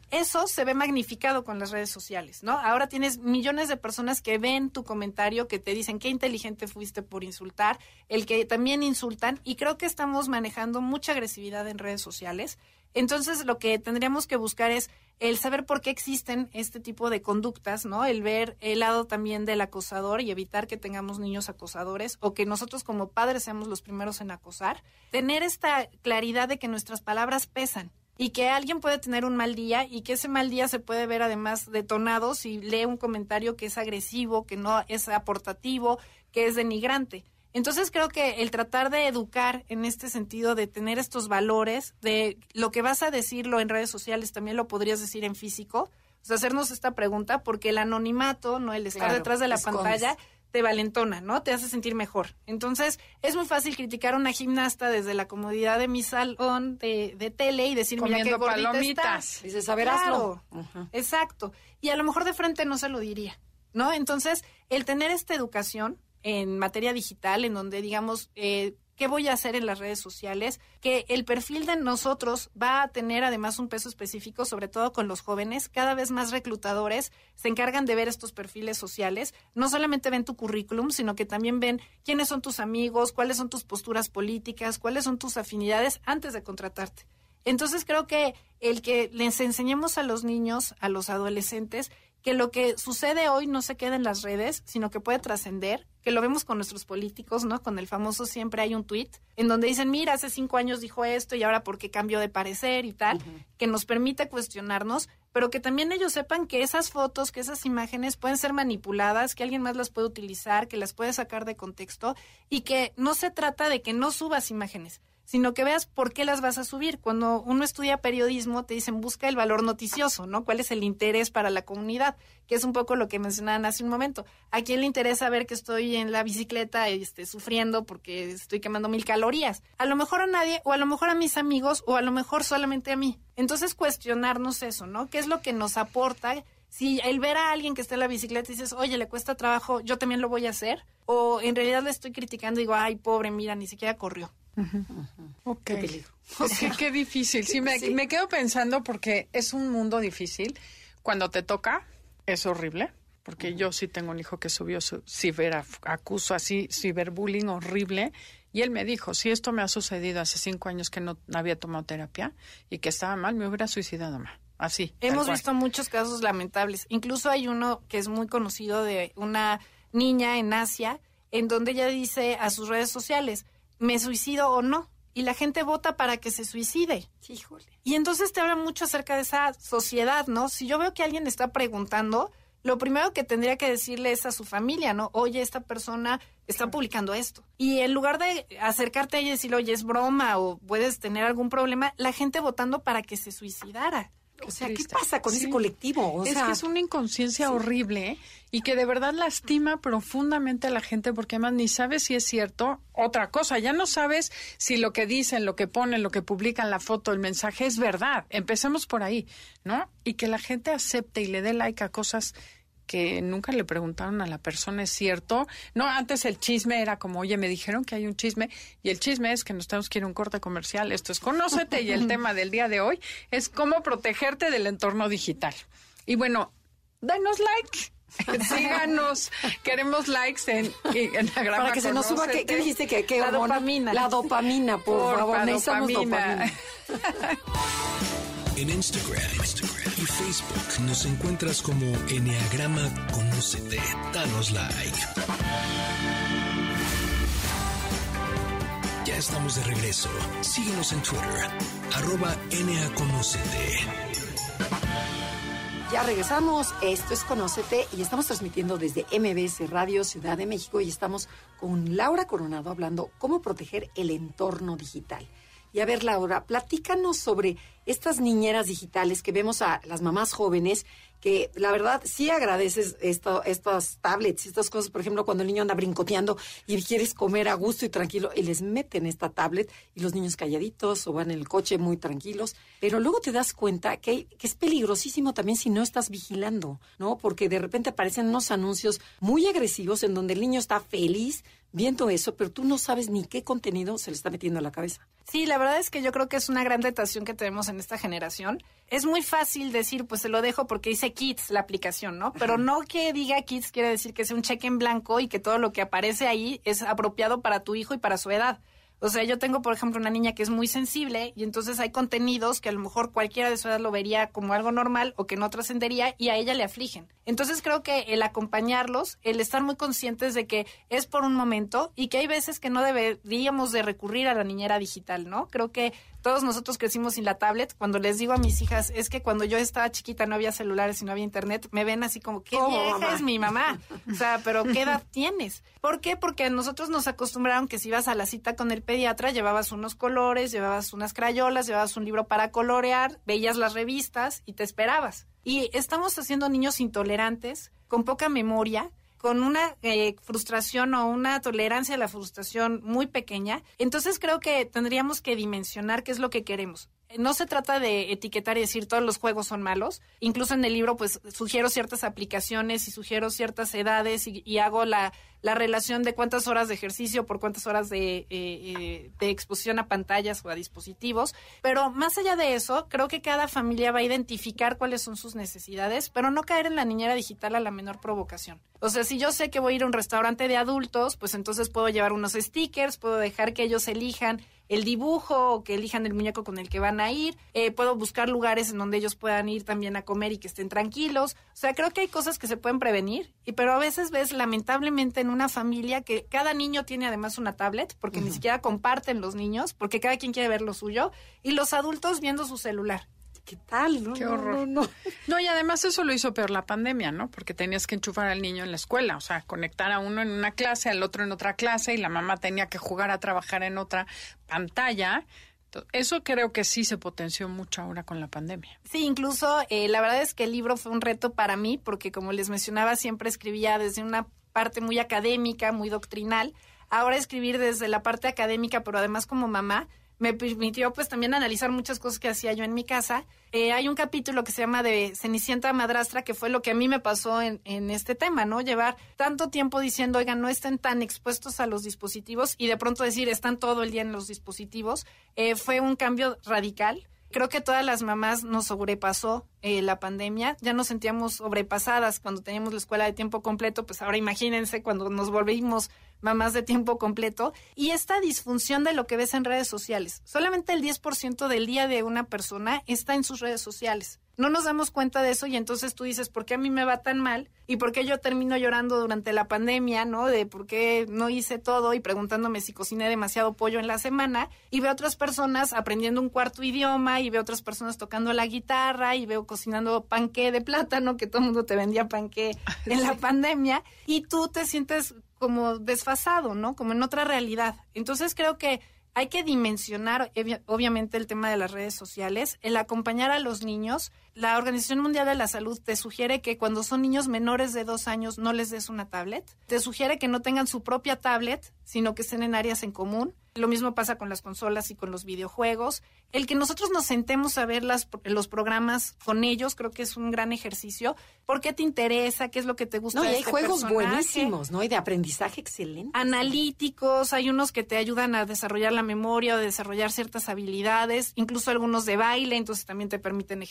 Eso se ve magnificado con las redes sociales, ¿no? Ahora tienes millones de personas que ven tu comentario, que te dicen qué inteligente fuiste por insultar, el que también insultan, y creo que estamos manejando mucha agresividad en redes sociales. Entonces, lo que tendríamos que buscar es el saber por qué existen este tipo de conductas, ¿no? El ver el lado también del acosador y evitar que tengamos niños acosadores o que nosotros como padres seamos los primeros en acosar. Tener esta claridad de que nuestras palabras pesan y que alguien puede tener un mal día y que ese mal día se puede ver además detonado si lee un comentario que es agresivo, que no es aportativo, que es denigrante. Entonces creo que el tratar de educar en este sentido, de tener estos valores, de lo que vas a decirlo en redes sociales, también lo podrías decir en físico, o sea, hacernos esta pregunta, porque el anonimato, no el estar Claro, detrás de la escondes. pantalla, te valentona, ¿no? Te hace sentir mejor. Entonces, es muy fácil criticar a una gimnasta desde la comodidad de mi salón de, de tele y decir, mira qué gordita palomitas. estás. Dices, a ver, hazlo. Exacto. Y a lo mejor de frente no se lo diría, ¿no? Entonces, el tener esta educación en materia digital, en donde digamos, eh, ¿qué voy a hacer en las redes sociales? Que el perfil de nosotros va a tener además un peso específico, sobre todo con los jóvenes. Cada vez más reclutadores se encargan de ver estos perfiles sociales. No solamente ven tu currículum, sino que también ven quiénes son tus amigos, cuáles son tus posturas políticas, cuáles son tus afinidades antes de contratarte. Entonces creo que el que les enseñemos a los niños, a los adolescentes, que lo que sucede hoy no se queda en las redes, sino que puede trascender, que lo vemos con nuestros políticos, ¿no? Con el famoso siempre hay un tweet en donde dicen, mira, hace cinco años dijo esto y ahora por qué cambió de parecer y tal, que nos permite cuestionarnos, pero que también ellos sepan que esas fotos, que esas imágenes pueden ser manipuladas, que alguien más las puede utilizar, que las puede sacar de contexto y que no se trata de que no subas imágenes, sino que veas por qué las vas a subir. Cuando uno estudia periodismo, te dicen busca el valor noticioso, ¿no? ¿Cuál es el interés para la comunidad? Que es un poco lo que mencionaban hace un momento. ¿A quién le interesa ver que estoy en la bicicleta este, sufriendo porque estoy quemando mil calorías? A lo mejor a nadie, o a lo mejor a mis amigos, o a lo mejor solamente a mí. Entonces cuestionarnos eso, ¿no? ¿Qué es lo que nos aporta? Si el ver a alguien que está en la bicicleta dices, oye, le cuesta trabajo, yo también lo voy a hacer, o en realidad le estoy criticando y digo, ay, pobre, mira, ni siquiera corrió. Ok. Qué peligro. Qué difícil. Sí, me, me quedo pensando porque es un mundo difícil. Cuando te toca, es horrible. Porque yo sí tengo un hijo que subió su ciberacuso así, ciberbullying horrible. Y él me dijo, si esto me ha sucedido hace cinco años que no había tomado terapia y que estaba mal, me hubiera suicidado más. Así. Hemos visto muchos casos lamentables. Incluso hay uno que es muy conocido de una niña en Asia, en donde ella dice a sus redes sociales, ¿me suicido o no? Y la gente vota para que se suicide. Híjole. Y entonces te habla mucho acerca de esa sociedad, ¿no? Si yo veo que alguien está preguntando, lo primero que tendría que decirle es a su familia, ¿no? Oye, esta persona está publicando esto. Y en lugar de acercarte a ella y decirle, oye, es broma o puedes tener algún problema, la gente votando para que se suicidara. O sea, ¿qué pasa con Sí. ese colectivo? O es sea, que es una inconsciencia horrible ¿eh? y que de verdad lastima profundamente a la gente porque además ni sabes si es cierto. Otra cosa, ya no sabes si lo que dicen, lo que ponen, lo que publican, la foto, el mensaje es verdad. Empecemos por ahí, ¿no? Y que la gente acepte y le dé like a cosas que nunca le preguntaron a la persona, ¿es cierto? No, antes el chisme era como, oye, me dijeron que hay un chisme y el chisme es que nos tenemos que ir a un corte comercial. Esto es Conócete y el tema del día de hoy es cómo protegerte del entorno digital. Y bueno, danos like. Síganos, queremos likes en, en la Para que se nos suba, ¿qué, dijiste? que qué la dopamina. La dopamina, por, favor, necesitamos dopamina. En Instagram, Instagram, y Facebook nos encuentras como Enneagrama Conócete. Danos like. Ya estamos de regreso. Síguenos en Twitter, arroba. Ya regresamos, esto es Conócete y estamos transmitiendo desde MBS Radio Ciudad de México y estamos con Laura Coronado hablando cómo proteger el entorno digital. Y a ver, Laura, platícanos sobre estas niñeras digitales que vemos a las mamás jóvenes que la verdad sí agradeces esto, estas tablets, estas cosas, por ejemplo, cuando el niño anda brincoteando y quieres comer a gusto y tranquilo y les meten esta tablet y los niños calladitos o van en el coche muy tranquilos, pero luego te das cuenta que, que es peligrosísimo también si no estás vigilando, ¿no? Porque de repente aparecen unos anuncios muy agresivos en donde el niño está feliz viendo eso, pero tú no sabes ni qué contenido se le está metiendo a la cabeza. Sí, la verdad es que yo creo que es una gran tentación que tenemos en esta generación. Es muy fácil decir, pues se lo dejo porque dice Kids la aplicación, ¿no? Pero no que diga Kids quiere decir que sea un cheque en blanco y que todo lo que aparece ahí es apropiado para tu hijo y para su edad. O sea, yo tengo, por ejemplo, una niña que es muy sensible y entonces hay contenidos que a lo mejor cualquiera de su edad lo vería como algo normal o que no trascendería y a ella le afligen. Entonces creo que el acompañarlos, el estar muy conscientes de que es por un momento y que hay veces que no deberíamos de recurrir a la niñera digital, ¿no? Creo que todos nosotros crecimos sin la tablet. Cuando les digo a mis hijas, es que cuando yo estaba chiquita no había celulares y no había internet, me ven así como, ¿qué vieja es mi mamá? O sea, pero ¿qué edad tienes? ¿Por qué? Porque a nosotros nos acostumbraron que si ibas a la cita con el pediatra, llevabas unos colores, llevabas unas crayolas, llevabas un libro para colorear, veías las revistas y te esperabas. Y estamos haciendo niños intolerantes, con poca memoria, con una eh, frustración o una tolerancia a la frustración muy pequeña, entonces creo que tendríamos que dimensionar qué es lo que queremos no se trata de etiquetar y decir todos los juegos son malos. Incluso en el libro, pues sugiero ciertas aplicaciones y sugiero ciertas edades y, hago la, la, relación de cuántas horas de ejercicio por cuántas horas de, eh, eh, de, exposición a pantallas o a dispositivos. Pero más allá de eso, creo que cada familia va a identificar cuáles son sus necesidades, pero no caer en la niñera digital a la menor provocación. O sea, si yo sé que voy a ir a un restaurante de adultos, pues entonces puedo llevar unos stickers, puedo dejar que ellos elijan el dibujo o que elijan el muñeco con el que van a ir. Eh, puedo buscar lugares en donde ellos puedan ir también a comer y que estén tranquilos. O sea, creo que hay cosas que se pueden prevenir, y pero a veces ves lamentablemente en una familia que cada niño tiene además una tablet, porque ni siquiera comparten los niños, porque cada quien quiere ver lo suyo, y los adultos viendo su celular. ¿Qué tal? No, Qué horror. No, no, y además eso lo hizo peor la pandemia, ¿no? Porque tenías que enchufar al niño en la escuela, o sea, conectar a uno en una clase, al otro en otra clase, y la mamá tenía que jugar a trabajar en otra pantalla. Eso creo que sí se potenció mucho ahora con la pandemia. Sí, incluso eh, la verdad es que el libro fue un reto para mí, porque como les mencionaba, siempre escribía desde una parte muy académica, muy doctrinal. Ahora escribir desde la parte académica, pero además como mamá, me permitió pues también analizar muchas cosas que hacía yo en mi casa. Eh, hay un capítulo que se llama de Cenicienta Madrastra, que fue lo que a mí me pasó en, en este tema, ¿no? Llevar tanto tiempo diciendo, oigan, no estén tan expuestos a los dispositivos y de pronto decir, están todo el día en los dispositivos, eh, fue un cambio radical. Creo que todas las mamás nos sobrepasó eh, la pandemia, ya nos sentíamos sobrepasadas cuando teníamos la escuela de tiempo completo, pues ahora imagínense cuando nos volvimos mamás de tiempo completo, y esta disfunción de lo que ves en redes sociales. Solamente el 10% del día de una persona está en sus redes sociales. No nos damos cuenta de eso y entonces tú dices, ¿por qué a mí me va tan mal? ¿Y por qué yo termino llorando durante la pandemia, no? De por qué no hice todo y preguntándome si cociné demasiado pollo en la semana. Y veo otras personas aprendiendo un cuarto idioma y veo otras personas tocando la guitarra y veo cocinando panqué de plátano, que todo el mundo te vendía panqué en la pandemia. Y tú te sientes como desfasado, ¿no? Como en otra realidad. Entonces creo que hay que dimensionar obviamente el tema de las redes sociales, el acompañar a los niños. La Organización Mundial de la Salud te sugiere que cuando son niños menores de dos años no les des una tablet. Te sugiere que no tengan su propia tablet, sino que estén en áreas en común. Lo mismo pasa con las consolas y con los videojuegos. El que nosotros nos sentemos a ver las, los programas con ellos, creo que es un gran ejercicio. ¿Por qué te interesa? ¿Qué es lo que te gusta? No, y hay este juegos personaje? buenísimos, ¿no? Y de aprendizaje excelente. analíticos, hay unos que te ayudan a desarrollar la memoria o desarrollar ciertas habilidades, incluso algunos de baile, entonces también te permiten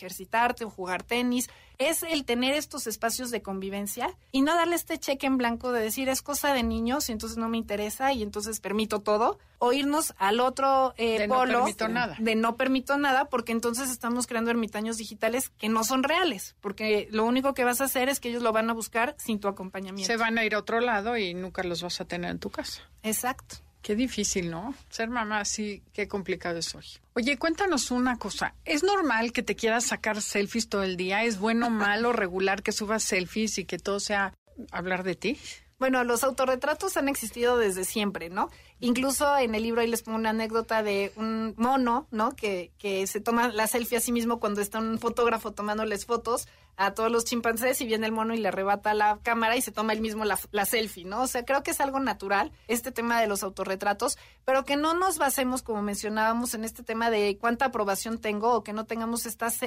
o jugar tenis. Es el tener estos espacios de convivencia y no darle este cheque en blanco de decir es cosa de niños y entonces no me interesa y entonces permito todo, o irnos al otro eh, De no polo permito nada. de no permito nada porque entonces estamos creando ermitaños digitales que no son reales, porque lo único que vas a hacer es que ellos lo van a buscar sin tu acompañamiento. Se van a ir a otro lado y nunca los vas a tener en tu casa. Exacto. Qué difícil, ¿no? Ser mamá, sí, qué complicado es hoy. Oye, cuéntanos una cosa. ¿Es normal que te quieras sacar selfies todo el día? ¿Es bueno, malo, regular que subas selfies y que todo sea hablar de ti? Bueno, los autorretratos han existido desde siempre, ¿no? Incluso en el libro ahí les pongo una anécdota de un mono, ¿no? Que, que se toma la selfie a sí mismo cuando está un fotógrafo tomándoles fotos a todos los chimpancés y viene el mono y le arrebata la cámara y se toma él mismo la, selfie, ¿no? O sea, creo que es algo natural este tema de los autorretratos, pero que no nos basemos, como mencionábamos, en este tema de cuánta aprobación tengo o que no tengamos estos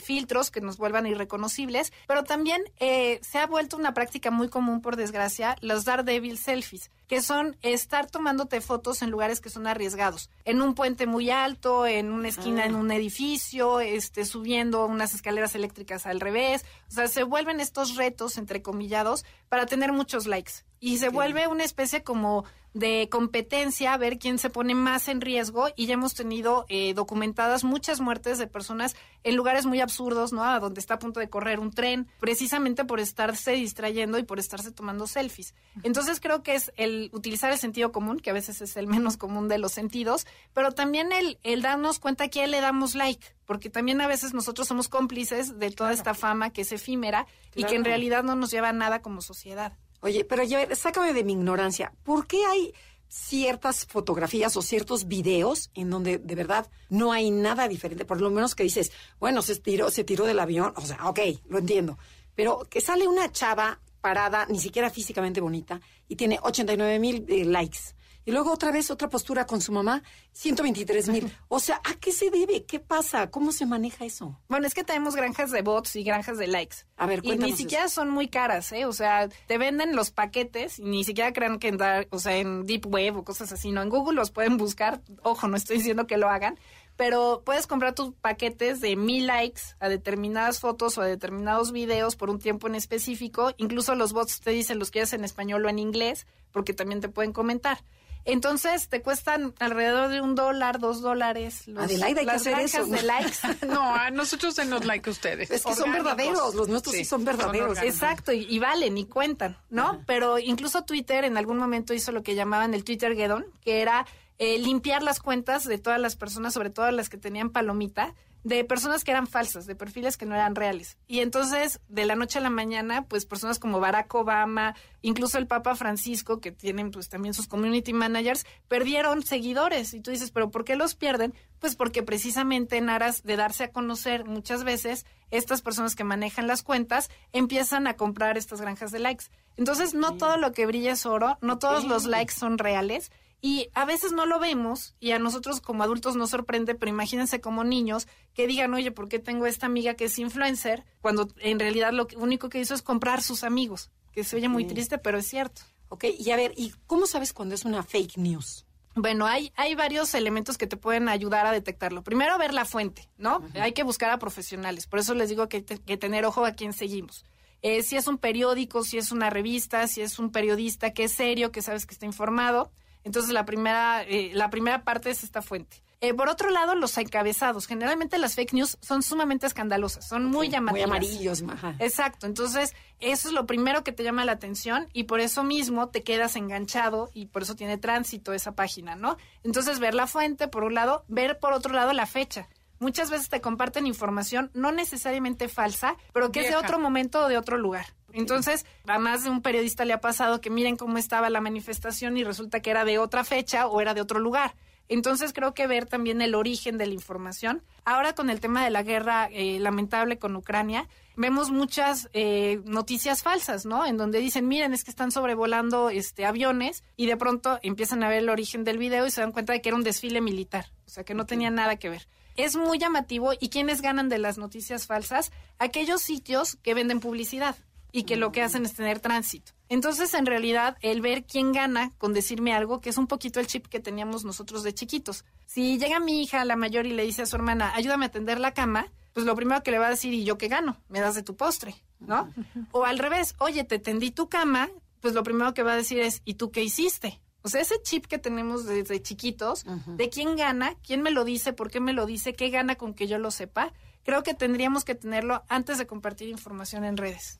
filtros que nos vuelvan irreconocibles, pero también eh, se ha vuelto una práctica muy común, por desgracia, los Daredevil selfies, que son estar tomándote fotos en lugares que son arriesgados, en un puente muy alto, en una esquina en un edificio, este, subiendo unas escaleras eléctricas al revés, o sea, se vuelven estos retos, entrecomillados, para tener muchos likes. Y se vuelve una especie como de competencia, a ver quién se pone más en riesgo. Y ya hemos tenido eh, documentadas muchas muertes de personas en lugares muy absurdos, ¿no? A donde está a punto de correr un tren, precisamente por estarse distrayendo y por estarse tomando selfies. Entonces creo que es el utilizar el sentido común, que a veces es el menos común de los sentidos, pero también el, el darnos cuenta que a quién le damos like, porque también a veces nosotros somos cómplices de toda esta fama que es efímera y que en realidad no nos lleva a nada como sociedad. Oye, pero ya, sácame de mi ignorancia. ¿Por qué hay ciertas fotografías o ciertos videos en donde de verdad no hay nada diferente? Por lo menos que dices, bueno, se tiró, se tiró del avión, o sea, ok, lo entiendo. Pero que sale una chava parada, ni siquiera físicamente bonita, y tiene 89 mil eh, likes. Y luego otra vez otra postura con su mamá, 123 mil. O sea, ¿a qué se debe? ¿Qué pasa? ¿Cómo se maneja eso? Bueno, es que tenemos granjas de bots y granjas de likes. A ver, y ni siquiera son muy caras, ¿eh? O sea, te venden los paquetes y ni siquiera crean que en, dar- o sea, en Deep Web o cosas así, ¿no? En Google los pueden buscar. Ojo, no estoy diciendo que lo hagan. Pero puedes comprar tus paquetes de mil likes a determinadas fotos o a determinados videos por un tiempo en específico. Incluso los bots te dicen los quieres en español o en inglés, porque también te pueden comentar. Entonces te cuestan alrededor de un dólar, dos dólares. los- Adelaida, hay que las hacer eso. de likes. No, a nosotros denos like a ustedes. Es que son verdaderos, los nuestros sí son verdaderos. Exacto, y, y valen y cuentan, ¿no? Pero incluso Twitter en algún momento hizo lo que llamaban el Twitter Geddon, que era eh, limpiar las cuentas de todas las personas, sobre todo las que tenían palomita, de personas que eran falsas, de perfiles que no eran reales. Y entonces, de la noche a la mañana, pues personas como Barack Obama, incluso el Papa Francisco, que tienen pues también sus community managers, perdieron seguidores. Y tú dices, ¿pero por qué los pierden? Pues porque precisamente en aras de darse a conocer muchas veces, estas personas que manejan las cuentas empiezan a comprar estas granjas de likes. Entonces, no todo lo que brilla es oro, no todos los likes son reales. Y a veces no lo vemos y a nosotros como adultos nos sorprende, pero imagínense como niños que digan, oye, ¿por qué tengo esta amiga que es influencer? Cuando en realidad lo único que hizo es comprar sus amigos, que se oye muy triste, pero es cierto. Ok, y a ver, ¿y cómo sabes cuando es una fake news? Bueno, hay, hay varios elementos que te pueden ayudar a detectarlo. Primero, ver la fuente, ¿no? Hay que buscar a profesionales. Por eso les digo que, te- que tener ojo a quién seguimos. Eh, si es un periódico, si es una revista, si es un periodista que es serio, que sabes que está informado. Entonces, la primera, eh, la primera parte es esta fuente. Eh, por otro lado, los encabezados. Generalmente las fake news son sumamente escandalosas, son muy Muy llamativas. amarillos, ajá. Exacto, entonces eso es lo primero que te llama la atención y por eso mismo te quedas enganchado y por eso tiene tránsito esa página, ¿no? Entonces ver la fuente por un lado, ver por otro lado la fecha. Muchas veces te comparten información no necesariamente falsa, pero que es de otro momento o de otro lugar. Entonces, a más de un periodista le ha pasado que miren cómo estaba la manifestación y resulta que era de otra fecha o era de otro lugar. Entonces creo que ver también el origen de la información. Ahora con el tema de la guerra eh, lamentable con Ucrania, vemos muchas eh, noticias falsas, ¿no? En donde dicen, miren, es que están sobrevolando este, aviones y de pronto empiezan a ver el origen del video y se dan cuenta de que era un desfile militar, o sea, que no tenía nada que ver. Es muy llamativo y ¿quiénes ganan de las noticias falsas? Aquellos sitios que venden publicidad y que lo que hacen es tener tránsito. Entonces, en realidad, el ver quién gana con decirme algo, que es un poquito el chip que teníamos nosotros de chiquitos. Si llega mi hija, la mayor, y le dice a su hermana, ayúdame a tender la cama, pues lo primero que le va a decir, ¿y yo qué gano? Me das de tu postre, ¿no? O al revés, oye, te tendí tu cama, pues lo primero que va a decir es, ¿y tú qué hiciste? O sea, ese chip que tenemos desde chiquitos, de quién gana, quién me lo dice, por qué me lo dice, qué gana con que yo lo sepa, creo que tendríamos que tenerlo antes de compartir información en redes.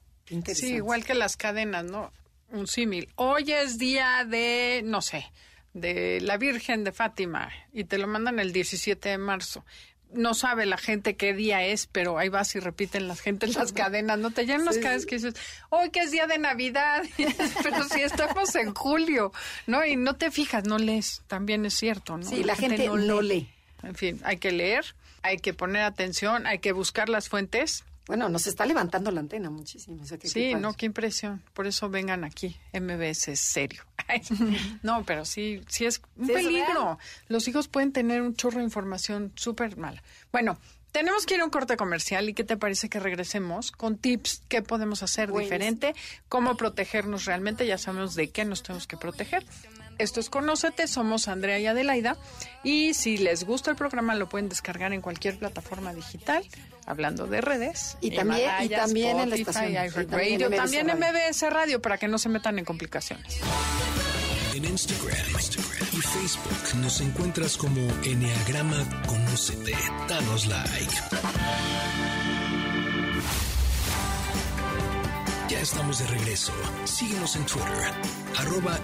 Sí, igual que las cadenas, ¿no? Un símil. Hoy es día de, no sé, de la Virgen de Fátima y te lo mandan el 17 de marzo. No sabe la gente qué día es, pero ahí vas y repiten las gente en las cadenas, no te llenan las cadenas que dices, hoy que es día de Navidad, pero si estamos en julio, ¿no? Y no te fijas, no lees, también es cierto, ¿no? Sí, la, gente, no lee. En fin, hay que leer, hay que poner atención, hay que buscar las fuentes bueno, nos está levantando la antena muchísimo. sí, no, qué impresión. Por eso vengan aquí. MBS es serio. no, pero sí, sí es un peligro. Los hijos pueden tener un chorro de información súper mala. Bueno, tenemos que ir a un corte comercial y qué te parece que regresemos con tips qué podemos hacer diferente, cómo protegernos realmente, ya sabemos de qué nos tenemos que proteger. Esto es Conócete, somos Andrea y Adelaida y si les gusta el programa lo pueden descargar en cualquier plataforma digital, hablando de redes. Y también, y también en la estación. también, también en MBS Radio para que no se metan en complicaciones. En Instagram, y Facebook nos encuentras como Enneagrama Conócete. Danos like. Ya estamos de regreso. Síguenos en Twitter, arroba.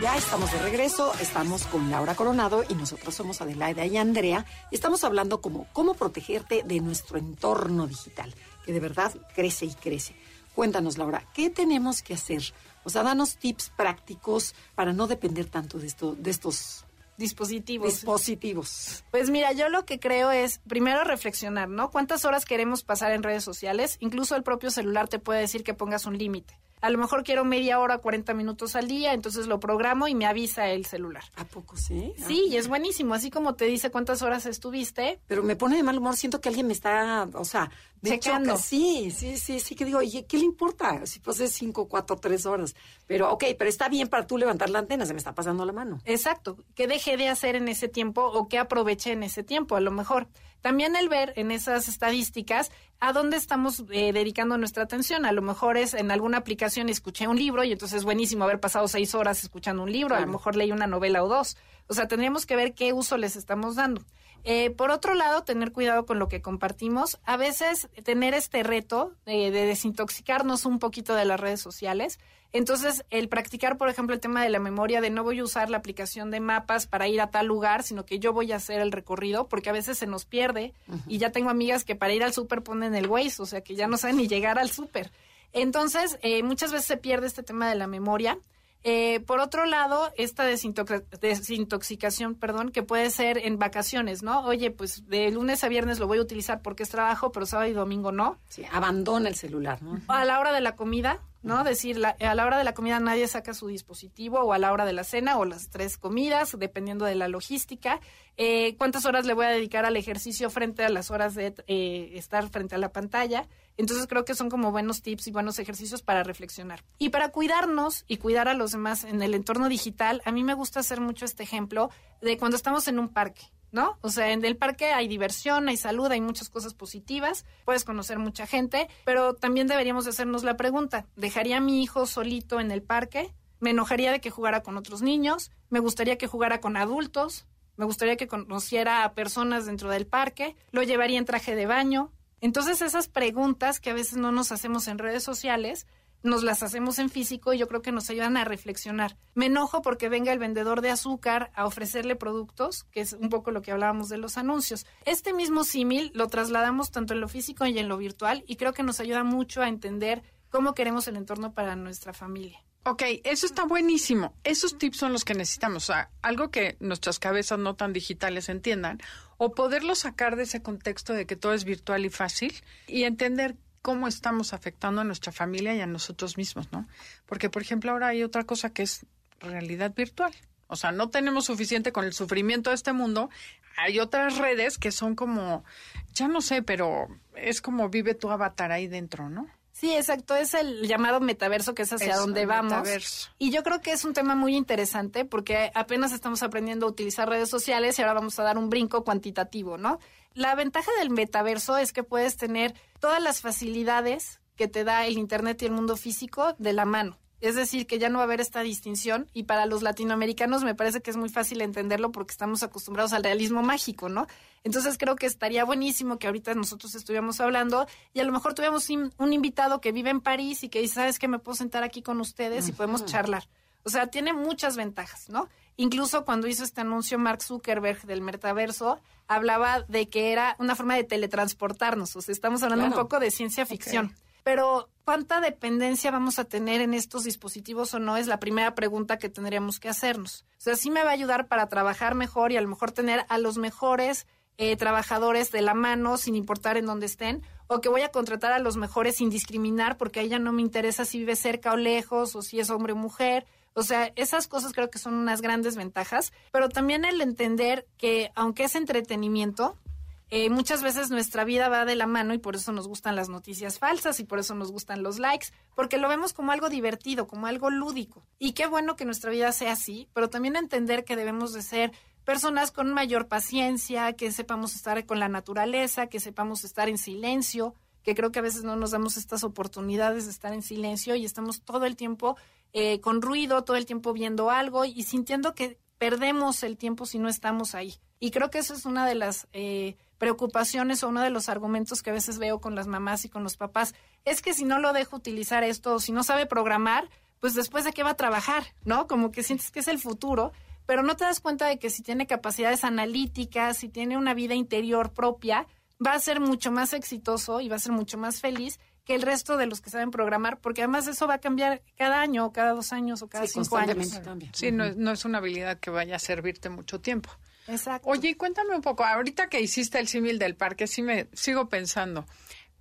Ya estamos de regreso, estamos con Laura Coronado y nosotros somos Adelaida y Andrea. Y estamos hablando como cómo protegerte de nuestro entorno digital, que de verdad crece y crece. Cuéntanos, Laura, ¿qué tenemos que hacer? O sea, danos tips prácticos para no depender tanto de, esto, de estos dispositivos. Dispositivos. Pues mira, yo lo que creo es primero reflexionar, ¿no? ¿Cuántas horas queremos pasar en redes sociales? Incluso el propio celular te puede decir que pongas un límite a lo mejor quiero media hora, 40 minutos al día, entonces lo programo y me avisa el celular. ¿A poco sí? Sí, y es buenísimo, así como te dice cuántas horas estuviste. Pero me pone de mal humor, siento que alguien me está, o sea, checando. Sí, sí, sí, sí, que digo, oye, ¿qué le importa? Si puse 5, 4, 3 horas. Pero, ok, pero está bien para tú levantar la antena, se me está pasando la mano. Exacto, ¿qué dejé de hacer en ese tiempo o qué aproveché en ese tiempo? A lo mejor también el ver en esas estadísticas a dónde estamos eh, dedicando nuestra atención. A lo mejor es en alguna aplicación escuché un libro y entonces es buenísimo haber pasado seis horas escuchando un libro. A lo mejor leí una novela o dos. O sea, tendríamos que ver qué uso les estamos dando. Eh, por otro lado, tener cuidado con lo que compartimos. A veces tener este reto de desintoxicarnos un poquito de las redes sociales entonces, el practicar, por ejemplo, el tema de la memoria, de no voy a usar la aplicación de mapas para ir a tal lugar, sino que yo voy a hacer el recorrido, porque a veces se nos pierde. Y ya tengo amigas que para ir al súper ponen el Waze, o sea, que ya no saben ni llegar al súper. Entonces, eh, muchas veces se pierde este tema de la memoria. Eh, por otro lado, esta desintoxicación, perdón, que puede ser en vacaciones, ¿no? Oye, pues de lunes a viernes lo voy a utilizar porque es trabajo, pero sábado y domingo no. Sí, abandona el celular, ¿no? A la hora de la comida, ¿no? Decir, a la hora de la comida nadie saca su dispositivo o a la hora de la cena o las tres comidas, dependiendo de la logística. Eh, ¿Cuántas horas le voy a dedicar al ejercicio frente a las horas de eh, estar frente a la pantalla? Entonces creo que son como buenos tips y buenos ejercicios para reflexionar. Y para cuidarnos y cuidar a los demás en el entorno digital, a mí me gusta hacer mucho este ejemplo de cuando estamos en un parque. ¿no? O sea, en el parque hay diversión, hay salud, hay muchas cosas positivas, puedes conocer mucha gente, pero también deberíamos hacernos la pregunta, ¿dejaría a mi hijo solito en el parque? ¿Me enojaría de que jugara con otros niños? ¿Me gustaría que jugara con adultos? ¿Me gustaría que conociera a personas dentro del parque? ¿Lo llevaría en traje de baño? Entonces esas preguntas que a veces no nos hacemos en redes sociales, nos las hacemos en físico y yo creo que nos ayudan a reflexionar. Me enojo porque venga el vendedor de azúcar a ofrecerle productos, que es un poco lo que hablábamos de los anuncios. Este mismo símil lo trasladamos tanto en lo físico y en lo virtual y creo que nos ayuda mucho a entender cómo queremos el entorno para nuestra familia. Ok, eso está buenísimo. Esos tips son los que necesitamos. O sea, algo que nuestras cabezas no tan digitales entiendan, o poderlo sacar de ese contexto de que todo es virtual y fácil y entender cómo estamos afectando a nuestra familia y a nosotros mismos, ¿no? Porque, por ejemplo, ahora hay otra cosa que es realidad virtual. O sea, no tenemos suficiente con el sufrimiento de este mundo. Hay otras redes que son como, ya no sé, pero es como vive tu avatar ahí dentro, ¿no? Sí, exacto, es el llamado metaverso que es hacia donde vamos. Metaverso. Y yo creo que es un tema muy interesante porque apenas estamos aprendiendo a utilizar redes sociales y ahora vamos a dar un brinco cuantitativo, ¿no? La ventaja del metaverso es que puedes tener todas las facilidades que te da el Internet y el mundo físico de la mano. Es decir, que ya no va a haber esta distinción y para los latinoamericanos me parece que es muy fácil entenderlo porque estamos acostumbrados al realismo mágico, ¿no? Entonces creo que estaría buenísimo que ahorita nosotros estuviéramos hablando y a lo mejor tuviéramos un invitado que vive en París y que dice, ¿sabes qué? Me puedo sentar aquí con ustedes y podemos charlar. O sea, tiene muchas ventajas, ¿no? Incluso cuando hizo este anuncio Mark Zuckerberg del metaverso, hablaba de que era una forma de teletransportarnos. O sea, estamos hablando un poco de ciencia ficción. Pero, ¿cuánta dependencia vamos a tener en estos dispositivos o no? Es la primera pregunta que tendríamos que hacernos. O sea, sí me va a ayudar para trabajar mejor y a lo mejor tener a los mejores eh, trabajadores de la mano sin importar en dónde estén, o que voy a contratar a los mejores sin discriminar porque a ella no me interesa si vive cerca o lejos o si es hombre o mujer. O sea, esas cosas creo que son unas grandes ventajas, pero también el entender que aunque es entretenimiento, eh, muchas veces nuestra vida va de la mano y por eso nos gustan las noticias falsas y por eso nos gustan los likes, porque lo vemos como algo divertido, como algo lúdico. Y qué bueno que nuestra vida sea así, pero también entender que debemos de ser personas con mayor paciencia, que sepamos estar con la naturaleza, que sepamos estar en silencio, que creo que a veces no nos damos estas oportunidades de estar en silencio y estamos todo el tiempo eh, con ruido, todo el tiempo viendo algo y sintiendo que perdemos el tiempo si no estamos ahí. Y creo que eso es una de las eh, preocupaciones o uno de los argumentos que a veces veo con las mamás y con los papás. Es que si no lo dejo utilizar esto, si no sabe programar, pues después de qué va a trabajar, ¿no? Como que sientes que es el futuro, pero no te das cuenta de que si tiene capacidades analíticas, si tiene una vida interior propia, va a ser mucho más exitoso y va a ser mucho más feliz que el resto de los que saben programar, porque además eso va a cambiar cada año, o cada dos años, o cada cinco años. Sí, no, no es una habilidad que vaya a servirte mucho tiempo. Oye, cuéntame un poco, ahorita que hiciste el símil del parque, sí me sigo pensando,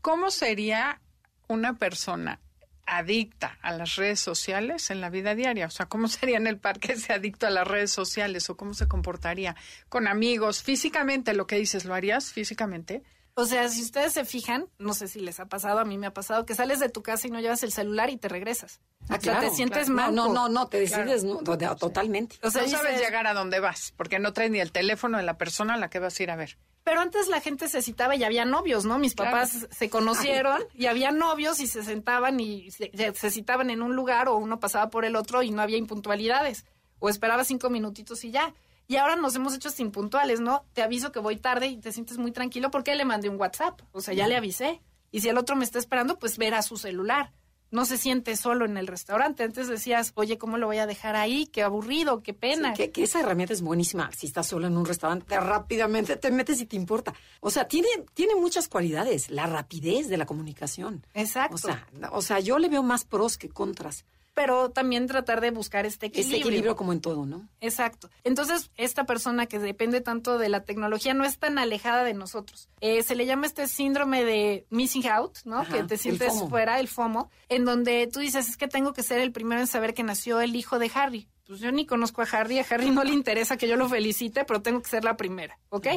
¿cómo sería una persona adicta a las redes sociales en la vida diaria? O sea, ¿cómo sería en el parque ese adicto a las redes sociales o cómo se comportaría con amigos físicamente? Lo que dices, ¿lo harías físicamente? O sea, si ustedes se fijan, no sé si les ha pasado, a mí me ha pasado, que sales de tu casa y no llevas el celular y te regresas. Ah, o sea, te sientes No, mal. no, no, no, te decides no, totalmente. O sea, no sabes dices- llegar a dónde vas, porque no traes ni el teléfono de la persona a la que vas a ir a ver. Pero antes la gente se citaba y había novios, ¿no? Mis Claro. papás se conocieron y había novios y se sentaban y se, se citaban en un lugar o uno pasaba por el otro y no había impuntualidades. O esperaba cinco minutitos y ya. Y ahora nos hemos hecho hasta impuntuales, ¿no? Te aviso que voy tarde y te sientes muy tranquilo porque le mandé un WhatsApp. O sea, ya le avisé. Y si el otro me está esperando, pues verá su celular. No se siente solo en el restaurante. Antes decías, oye, ¿cómo lo voy a dejar ahí? Qué aburrido, qué pena. Sí, que, que esa herramienta es buenísima. Si estás solo en un restaurante, rápidamente te metes y te importa. O sea, tiene, tiene muchas cualidades. La rapidez de la comunicación. Exacto. O sea, o sea, yo le veo más pros que contras. Pero también tratar de buscar este equilibrio. Ese equilibrio como en todo, ¿no? Exacto. Entonces, esta persona que depende tanto de la tecnología no es tan alejada de nosotros. Eh, se le llama este síndrome de missing out, ¿no? Ajá, que te sientes fuera, el FOMO, en donde tú dices, es que tengo que ser el primero en saber que nació el hijo de Harry. Pues yo ni conozco a Harry, a Harry no le interesa que yo lo felicite, pero tengo que ser la primera, ¿ok?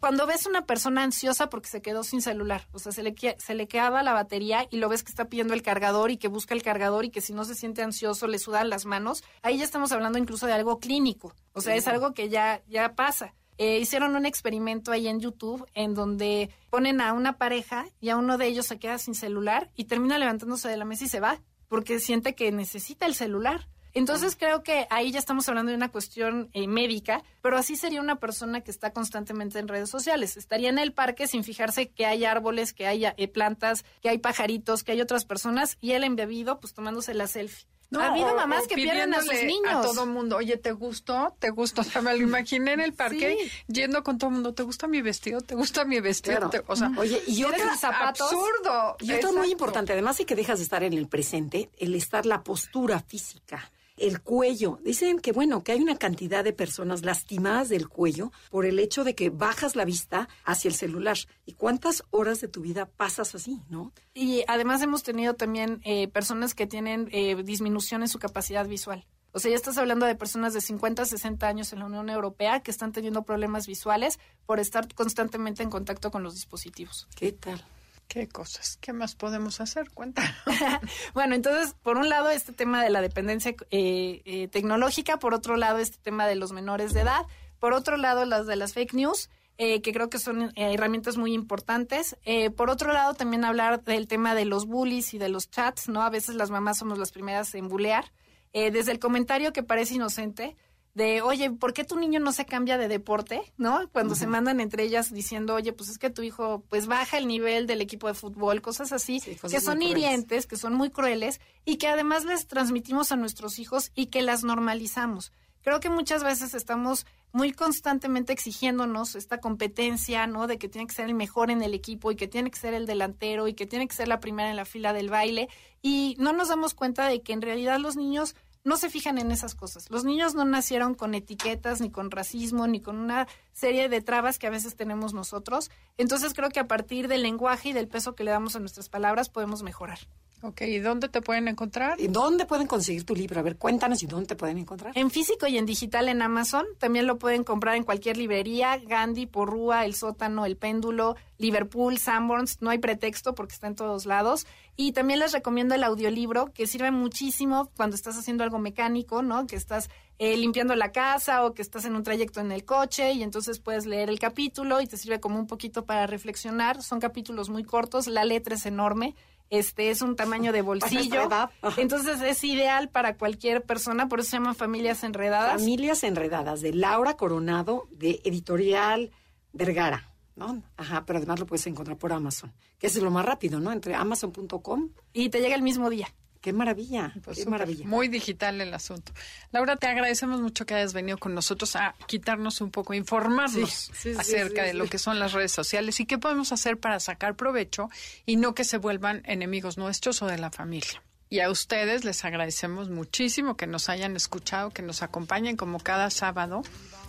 Cuando ves una persona ansiosa porque se quedó sin celular, o sea, se le, se le quedaba la batería y lo ves que está pidiendo el cargador y que busca el cargador y que si no se siente ansioso le sudan las manos, ahí ya estamos hablando incluso de algo clínico, o sea, es algo que ya, ya pasa. Eh, hicieron un experimento ahí en YouTube en donde ponen a una pareja y a uno de ellos se queda sin celular y termina levantándose de la mesa y se va porque siente que necesita el celular. Entonces creo que ahí ya estamos hablando de una cuestión eh, médica, pero así sería una persona que está constantemente en redes sociales. Estaría en el parque sin fijarse que hay árboles, que hay eh, plantas, que hay pajaritos, que hay otras personas y él embebido pues tomándose la selfie. ha habido mamás que pierden a sus niños. A todo mundo, oye, ¿te gustó? ¿Te gustó? O sea, me lo imaginé en el parque yendo con todo el mundo, ¿te gusta mi vestido? ¿Te gusta mi vestido? O sea, oye, y otro zapatos. absurdo. Y otro muy importante, además de que dejas de estar en el presente, el estar la postura física el cuello. Dicen que, bueno, que hay una cantidad de personas lastimadas del cuello por el hecho de que bajas la vista hacia el celular. ¿Y cuántas horas de tu vida pasas así, no? Y además hemos tenido también eh, personas que tienen eh, disminución en su capacidad visual. O sea, ya estás hablando de personas de 50 a 60 años en la Unión Europea que están teniendo problemas visuales por estar constantemente en contacto con los dispositivos. ¿Qué tal? ¿Qué cosas? ¿Qué más podemos hacer? Cuéntanos. bueno, entonces, por un lado, este tema de la dependencia eh, eh, tecnológica, por otro lado, este tema de los menores de edad, por otro lado, las de las fake news. Eh, que creo que son herramientas muy importantes. por otro lado, también hablar del tema de los bullies y de los chats, ¿no? A veces las mamás somos las primeras en bullear. desde el comentario que parece inocente, de, oye, ¿por qué tu niño no se cambia de deporte? ¿No? Cuando se mandan entre ellas diciendo, oye, pues es que tu hijo, pues baja el nivel del equipo de fútbol, cosas así, que son hirientes, que son muy crueles y que además les transmitimos a nuestros hijos y que las normalizamos. Creo que muchas veces estamos muy constantemente exigiéndonos esta competencia, ¿no? De que tiene que ser el mejor en el equipo y que tiene que ser el delantero y que tiene que ser la primera en la fila del baile y no nos damos cuenta de que en realidad los niños no se fijan en esas cosas. Los niños no nacieron con etiquetas, ni con racismo, ni con una serie de trabas que a veces tenemos nosotros. Entonces creo que a partir del lenguaje y del peso que le damos a nuestras palabras podemos mejorar. Ok, ¿y dónde te pueden encontrar? ¿Y dónde pueden conseguir tu libro? A ver, cuéntanos y dónde te pueden encontrar. En físico y en digital en Amazon. También lo pueden comprar en cualquier librería. Gandhi, Porrúa, El Sótano, El Péndulo, Liverpool, Sanborns. No hay pretexto porque está en todos lados. Y también les recomiendo el audiolibro, que sirve muchísimo cuando estás haciendo algo mecánico, ¿no? Que estás eh, limpiando la casa o que estás en un trayecto en el coche y entonces puedes leer el capítulo y te sirve como un poquito para reflexionar. Son capítulos muy cortos, la letra es enorme este es un tamaño de bolsillo. Entonces es ideal para cualquier persona, por eso se llama Familias Enredadas. Familias Enredadas, de Laura Coronado, de Editorial Vergara. ¿no? Ajá, pero además lo puedes encontrar por Amazon, que es lo más rápido, ¿no? Entre amazon.com. Y te llega el mismo día. Qué maravilla, pues qué maravilla. Muy digital el asunto. Laura, te agradecemos mucho que hayas venido con nosotros a quitarnos un poco, informarnos acerca de lo que son las redes sociales y qué podemos hacer para sacar provecho y no que se vuelvan enemigos nuestros o de la familia. Y a ustedes les agradecemos muchísimo que nos hayan escuchado, que nos acompañen como cada sábado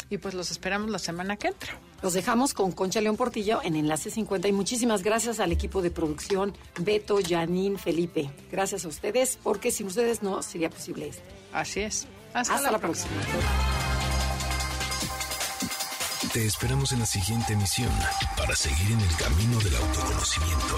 y pues los esperamos la semana que entra. Los dejamos con Concha León Portillo en Enlace 50 y muchísimas gracias al equipo de producción Beto, Janine, Felipe. Gracias a ustedes porque sin ustedes no sería posible esto. Así es. Hasta, la, próxima. Te esperamos en la siguiente emisión para seguir en el camino del autoconocimiento.